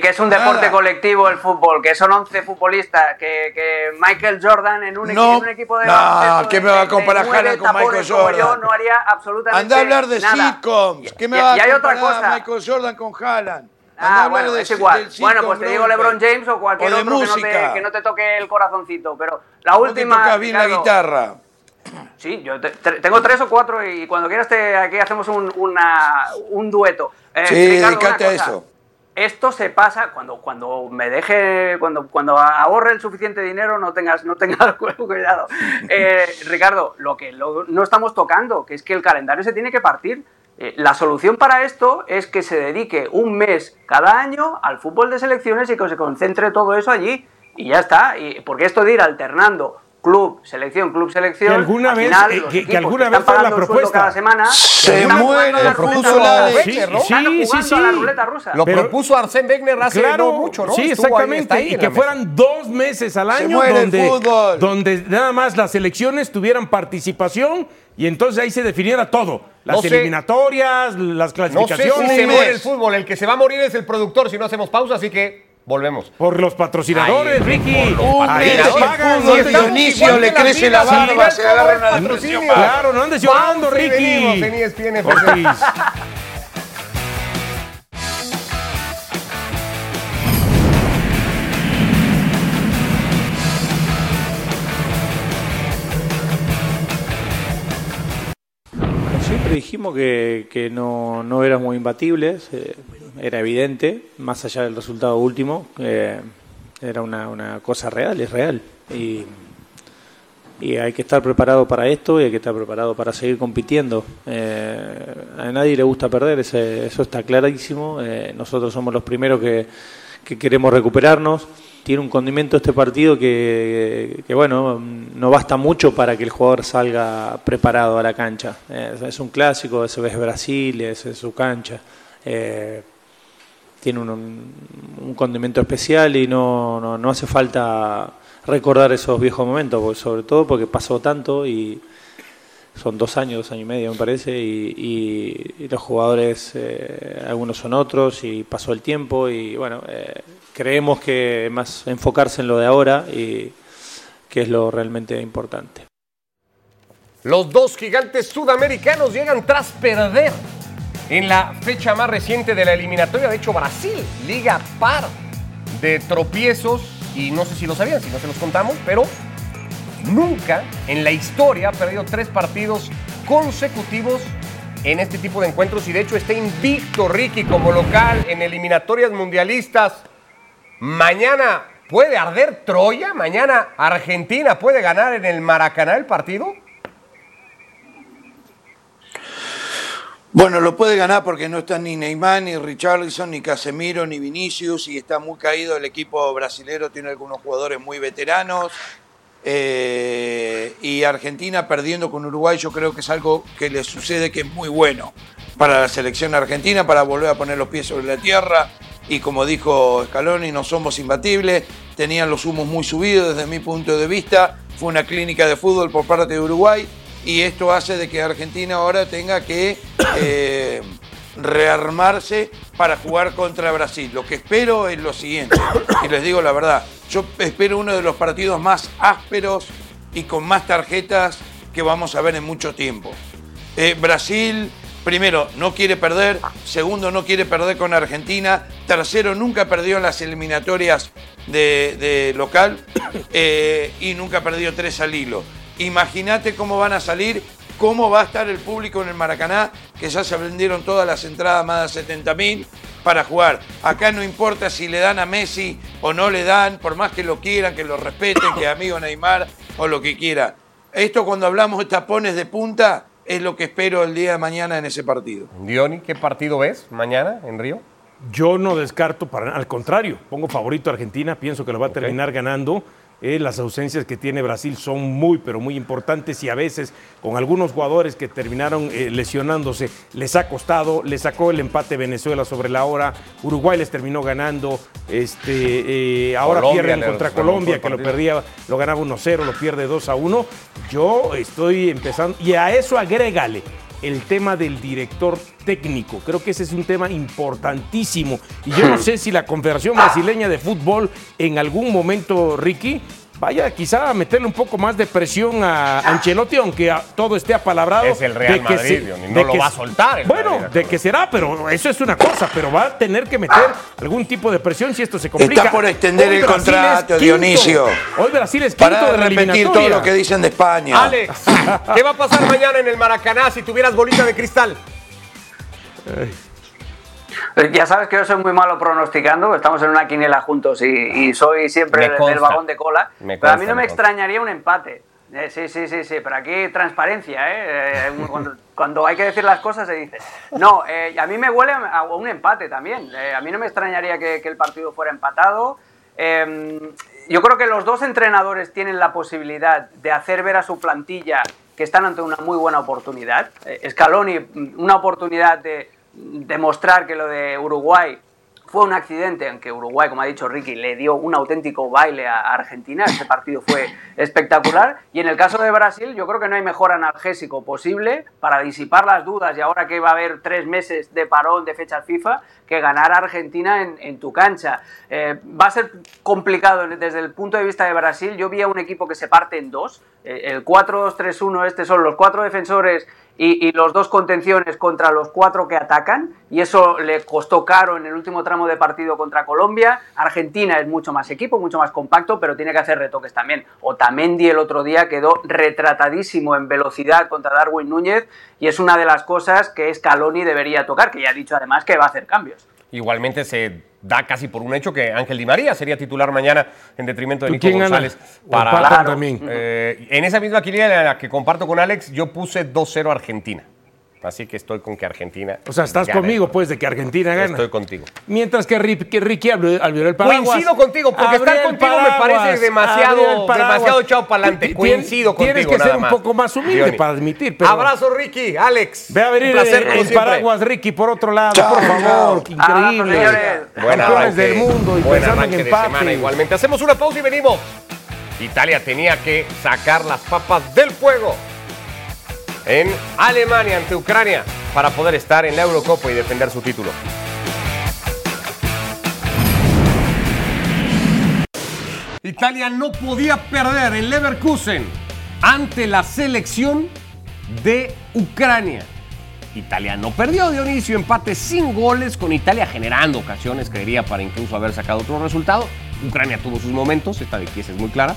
que es un Nada. deporte colectivo el fútbol, que son 11 futbolistas, que, que Michael Jordan en un, No, equi- en un equipo de no, ¿qué me va a comparar Haaland con Michael Jordan? yo, no haría absolutamente Anda a hablar de nada. sitcoms. ¿Qué me Y- va y a comparar cosa. Michael Jordan con Haaland? Anda a Ah, hablar bueno, de- es igual. Bueno, pues te digo bro. LeBron James o cualquier O otro que no, te, que no te toque el corazoncito. Pero la Vos te última. tocas bien la guitarra. Sí, yo te- te- tengo tres o cuatro y cuando quieras te, aquí hacemos un, una- un dueto. Eh, Sí, Ricardo, dedicate a eso. Esto se pasa cuando, cuando me deje, cuando, cuando ahorre el suficiente dinero, no tengas, no tengas cuidado. Eh, Ricardo, lo que lo- no estamos tocando, que es que el calendario se tiene que partir. Eh, la solución para esto es que se dedique un mes cada año al fútbol de selecciones y que se concentre todo eso allí. Y ya está. Y, porque esto de ir alternando club, selección, club, selección. Que alguna al vez- final, eh, los que- que alguna vez fue la propuesta. cada semana. Se muere la propuso rusa. Alex. Sí, sí, sí, la ruleta rusa. Lo Pero- propuso Arsène Wenger hace Claro, no mucho, ¿no? sí, Estuvo ahí, exactamente. está ahí y que la fueran dos meses al año donde, fútbol. donde nada más las selecciones tuvieran participación y entonces ahí se definiera todo. Las No sé. eliminatorias, las No sé si clasificaciones. se muere mes. el fútbol. El que se va a morir es el productor si no hacemos pausa, así que volvemos. Por los patrocinadores, Ay, Ricky. por los Dionisio le crece la barba, se agarra una patrocinio. Claro, no andes llorando, Ricky. venimos en ESPN FC. Ortiz. Siempre dijimos que, que no, no éramos imbatibles, eh, era evidente, más allá del resultado último, era una, una cosa real, es real. Y, y hay que estar preparado para esto y hay que estar preparado para seguir compitiendo. Eh, a nadie le gusta perder, ese- eso está clarísimo. Eh, nosotros somos los primeros que, que queremos recuperarnos. Tiene un condimento este partido que, bueno, no basta mucho para que el jugador salga preparado a la cancha. Eh, es un clásico, es Brasil, ese es su cancha. Tiene un, condimento especial y no, no, hace falta recordar esos viejos momentos, sobre todo porque pasó tanto y son dos años, dos años y medio me parece, y los jugadores, eh, algunos son otros y pasó el tiempo y bueno, eh, creemos que más enfocarse en lo de ahora y que es lo realmente importante. Los dos gigantes sudamericanos llegan tras perder en la fecha más reciente de la eliminatoria. De hecho, Brasil, liga par de tropiezos. Y no sé si lo sabían, si no se los contamos, pero nunca en la historia ha perdido tres partidos consecutivos en este tipo de encuentros. Y de hecho está invicto Ricky como local en eliminatorias mundialistas. Mañana puede arder Troya. Mañana Argentina puede ganar en el Maracaná el partido. Bueno, lo puede ganar porque no están ni Neymar, ni Richarlison, ni Casemiro, ni Vinicius, y está muy caído el equipo brasilero, tiene algunos jugadores muy veteranos. eh, y Argentina perdiendo con Uruguay, yo creo que es algo que le sucede que es muy bueno para la selección argentina, para volver a poner los pies sobre la tierra. Y como dijo Scaloni, no somos imbatibles, tenían los humos muy subidos desde mi punto de vista. Fue una clínica de fútbol por parte de Uruguay y esto hace de que Argentina ahora tenga que eh, rearmarse para jugar contra Brasil. Lo que espero es lo siguiente, y les digo la verdad, yo espero uno de los partidos más ásperos y con más tarjetas que vamos a ver en mucho tiempo. Eh, Brasil, primero, no quiere perder, segundo, no quiere perder con Argentina, tercero, nunca perdió en las eliminatorias de, local eh, y nunca perdió tres al hilo. Imagínate cómo van a salir, cómo va a estar el público en el Maracaná, que ya se vendieron todas las entradas más de 70 mil para jugar. Acá no importa si le dan a Messi o no le dan, por más que lo quieran, que lo respeten, que amigo Neymar o lo que quiera. Esto cuando hablamos de tapones de punta es lo que espero el día de mañana en ese partido. Diony, ¿qué partido ves mañana en Río? Yo no descarto, para, al contrario, pongo favorito a Argentina, pienso que lo va a terminar ganando, eh, las ausencias que tiene Brasil son muy, pero muy importantes y a veces con algunos jugadores que terminaron eh, lesionándose les ha costado. Le sacó el empate Venezuela sobre la hora. Uruguay les terminó ganando. Este, eh, ahora Colombia pierden contra Colombia, que lo perdía, lo ganaba 1-0, lo pierde 2-1. Yo estoy empezando. Y a eso agrégale el tema del director técnico. Creo que ese es un tema importantísimo. Y yo no sé si la Confederación Brasileña de Fútbol en algún momento, Ricky, vaya quizá a meterle un poco más de presión a Ancelotti, aunque a- todo esté apalabrado. Es el Real de que Madrid, se- no de lo que va a soltar el Bueno, Madrid, de que será, pero eso es una cosa, pero va a tener que meter algún tipo de presión si esto se complica. Está por extender Hoy el Brasil contrato, quinto. Dionisio. Hoy Brasil es quinto Para de de repetir todo lo que dicen de España. Alex, ¿qué va a pasar mañana en el Maracaná si tuvieras bolita de cristal? Eh, Ya sabes que yo soy muy malo pronosticando, estamos en una quiniela juntos y, y soy siempre el, consta. el vagón de cola. Pero a mí no me, extrañaría un empate. Eh, sí, sí, sí, sí, pero aquí transparencia, ¿eh? Eh, cuando, cuando hay que decir las cosas se dice. No, eh, a mí me huele a un empate también. A mí no me extrañaría que, que el partido fuera empatado. Eh, yo creo que los dos entrenadores tienen la posibilidad de hacer ver a su plantilla que están ante una muy buena oportunidad. Scaloni, mm, una oportunidad de demostrar que lo de Uruguay fue un accidente, aunque Uruguay, como ha dicho Ricky, le dio un auténtico baile a Argentina. Ese partido fue espectacular. Y en el caso de Brasil, yo creo que no hay mejor analgésico posible para disipar las dudas. Y ahora que va a haber tres meses de parón de fechas FIFA, que ganar a Argentina en, en tu cancha. Eh, va a ser complicado desde el punto de vista de Brasil. Yo vi a un equipo que se parte en dos. Eh, el 4-2-3-1, este son los cuatro defensores y, los dos contenciones contra los cuatro que atacan, y eso le costó caro en el último tramo de partido contra Colombia. Argentina es mucho más equipo, mucho más compacto, pero tiene que hacer retoques también. Otamendi el otro día quedó retratadísimo en velocidad contra Darwin Núñez, y es una de las cosas que Scaloni debería tocar, que ya ha dicho además que va a hacer cambios. Igualmente se da casi por un hecho que Ángel Di María sería titular mañana en detrimento de ¿Tú Nico? González. Para, Claro. también. Eh, en esa misma quiniela en la que comparto con Alex, yo puse 2-0 Argentina. Así que estoy con que Argentina. O sea, estás gane. conmigo, pues, de que Argentina gana. Estoy contigo. Mientras que, que Ricky abrió, abrió el paraguas. Coincido contigo, porque Abrió estar el contigo me parece demasiado- demasiado pa'lante. Ti- tien- Coincido Tienes contigo, que ser un más. poco más humilde para admitir. Pero Abrazo, Ricky, Alex. Ve a abrir placer, el, paraguas, Ricky, por otro lado, Chao, por favor. chao. qué Abrazo, Increíble. Campeones del mundo y pensando en empate. semana igualmente. Hacemos una pausa y venimos. Italia tenía que sacar las papas del fuego en Alemania ante Ucrania para poder estar en la Eurocopa y defender su título. Italia no podía perder en Leverkusen ante la selección de Ucrania. Italia no perdió, Dionisio, empate sin goles, con Italia generando ocasiones, creería, para incluso haber sacado otro resultado. Ucrania tuvo sus momentos, esta de Kies es muy clara.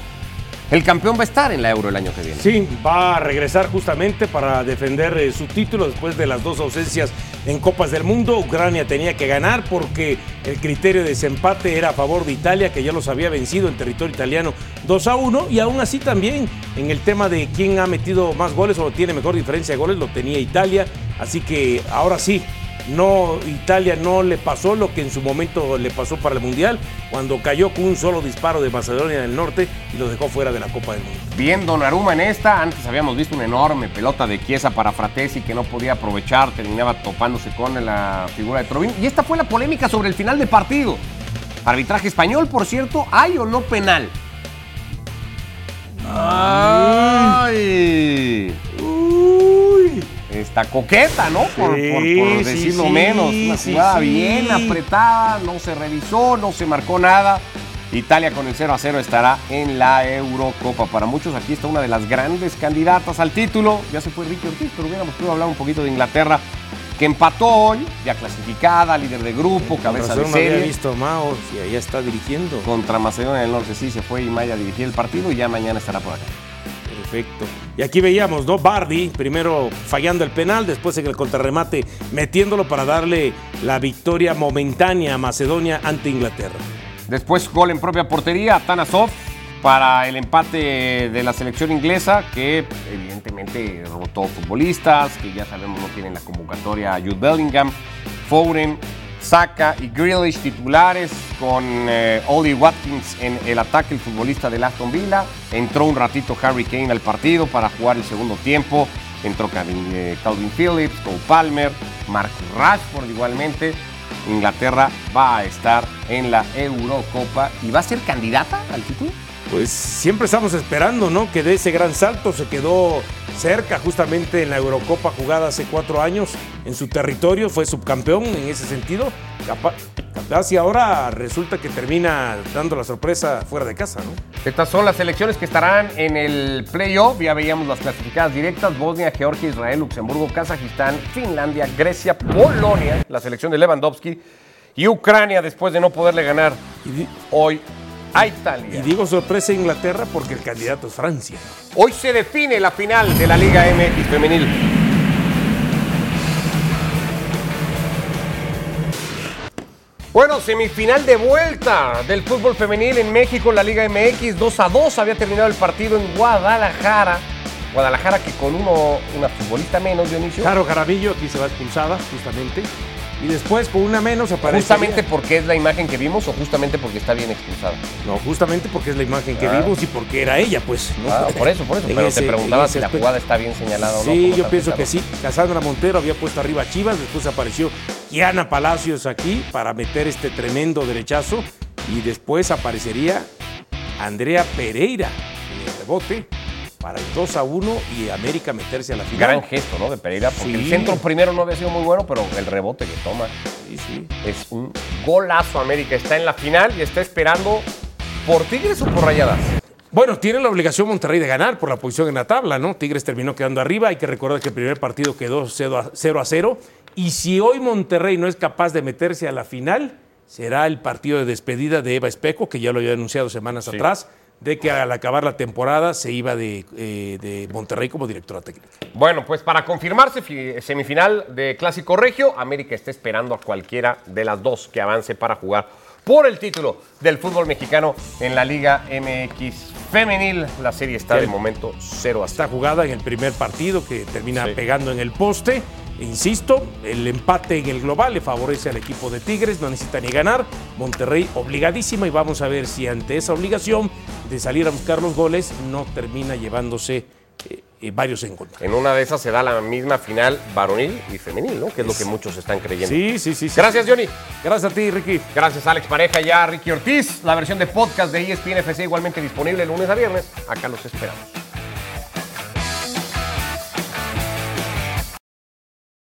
El campeón va a estar en la Euro el año que viene. Sí, va a regresar justamente para defender eh, su título después de las dos ausencias en Copas del Mundo. Ucrania tenía que ganar porque el criterio de desempate era a favor de Italia, que ya los había vencido en territorio italiano 2 a 1. Y aún así también en el tema de quién ha metido más goles o tiene mejor diferencia de goles, lo tenía Italia. Así que ahora sí, no, Italia no le pasó lo que en su momento le pasó para el Mundial, cuando cayó con un solo disparo de Macedonia del Norte y lo dejó fuera de la Copa del Mundo. Bien Donnarumma en esta, antes habíamos visto una enorme pelota de Chiesa para Fratesi que no podía aprovechar, terminaba topándose con la figura de Trovin. Y esta fue la polémica sobre el final de partido. Arbitraje español, por cierto, ¿hay o no penal? ¡Ay! ¡Uy! Está coqueta, ¿no? Por, Sí, por- decirlo sí, menos. Una sí, jugada sí. bien apretada, no se revisó, no se marcó nada. Italia con el 0 a 0 estará en la Eurocopa. Para muchos aquí está una de las grandes candidatas al título. Ya se fue Ricky Ortiz, pero hubiéramos podido hablar un poquito de Inglaterra, que empató hoy, ya clasificada, líder de grupo, cabeza de Razón no había serie. visto a Mao y ahí está dirigiendo. Contra Macedonia del Norte sí se fue y Maya a dirigir el partido y ya mañana estará por acá. Perfecto. Y aquí veíamos, ¿no? Bardi, primero fallando el penal, después en el contrarremate metiéndolo para darle la victoria momentánea a Macedonia ante Inglaterra. Después gol en propia portería, Tanasov para el empate de la selección inglesa, que evidentemente rotó futbolistas, que ya sabemos no tienen la convocatoria a Jude Bellingham, Foden, Saka y Grealish titulares con eh, Oli Watkins en el ataque, el futbolista del Aston Villa. Entró un ratito Harry Kane al partido para jugar el segundo tiempo. Entró Calvin, eh, Calvin Phillips, Cole Palmer, Mark Rashford igualmente. Inglaterra va a estar en la Eurocopa y va a ser candidata al título. Pues siempre estamos esperando, ¿no? Que de ese gran salto se quedó cerca justamente en la Eurocopa jugada hace cuatro años en su territorio, fue subcampeón en ese sentido. Capaz, capaz y ahora resulta que termina dando la sorpresa fuera de casa, ¿no? Estas son las selecciones que estarán en el playoff. Ya veíamos las clasificadas directas: Bosnia, Georgia, Israel, Luxemburgo, Kazajistán, Finlandia, Grecia, Polonia, la selección de Lewandowski y Ucrania después de no poderle ganar hoy a Italia. Y digo sorpresa Inglaterra porque el candidato es Francia. Hoy se define la final de la Liga MX femenil. Bueno, semifinal de vuelta del fútbol femenil en México, la Liga MX 2 a 2 había terminado el partido en Guadalajara. Guadalajara que con uno, una futbolista menos, Dionisio. Claro, Jaramillo aquí se va expulsada justamente. Y después con una menos aparece. ¿Justamente porque es la imagen que vimos o justamente porque está bien expulsada? No, justamente porque es la imagen que Ah. vimos y porque era ella, pues. ¿no? Ah, por eso, por eso. Pero ese- te preguntaba si la jugada está bien señalada o no. Sí, yo pienso que sí. Cassandra Montero había puesto arriba a Chivas, después apareció Kiana Palacios aquí para meter este tremendo derechazo y después aparecería Andrea Pereira en el rebote para el 2 a 1 y América meterse a la final. Gran gesto, ¿no? De Pereira, porque el Sí. centro primero no había sido muy bueno, pero el rebote que toma es un golazo. América está en la final y está esperando por Tigres o por Rayadas. Bueno, tiene la obligación Monterrey de ganar por la posición en la tabla, ¿no? Tigres terminó quedando arriba. Hay que recordar que el primer partido quedó 0 a 0. a 0. Y si hoy Monterrey no es capaz de meterse a la final, será el partido de despedida de Eva Especo, que ya lo había anunciado semanas atrás, de que al acabar la temporada se iba de, eh, de Monterrey como directora técnica. Bueno, pues para confirmarse fi- semifinal de Clásico Regio, América está esperando a cualquiera de las dos que avance para jugar por el título del fútbol mexicano en la Liga MX femenil. La serie está de momento 0 a 0. Está jugada en el primer partido que termina Sí. pegando en el poste. Insisto, el empate en el global le favorece al equipo de Tigres, no necesita ni ganar. Monterrey obligadísima y vamos a ver si ante esa obligación de salir a buscar los goles no termina llevándose eh, eh, varios en contra. En una de esas se da la misma final varonil y femenil, ¿no? Que es lo que muchos están creyendo. Sí, sí, sí. Gracias, Johnny. Gracias a ti, Ricky. Gracias, Alex Pareja, ya Ricky Ortiz. La versión de podcast de ESPN FC igualmente disponible lunes a viernes. Acá los esperamos.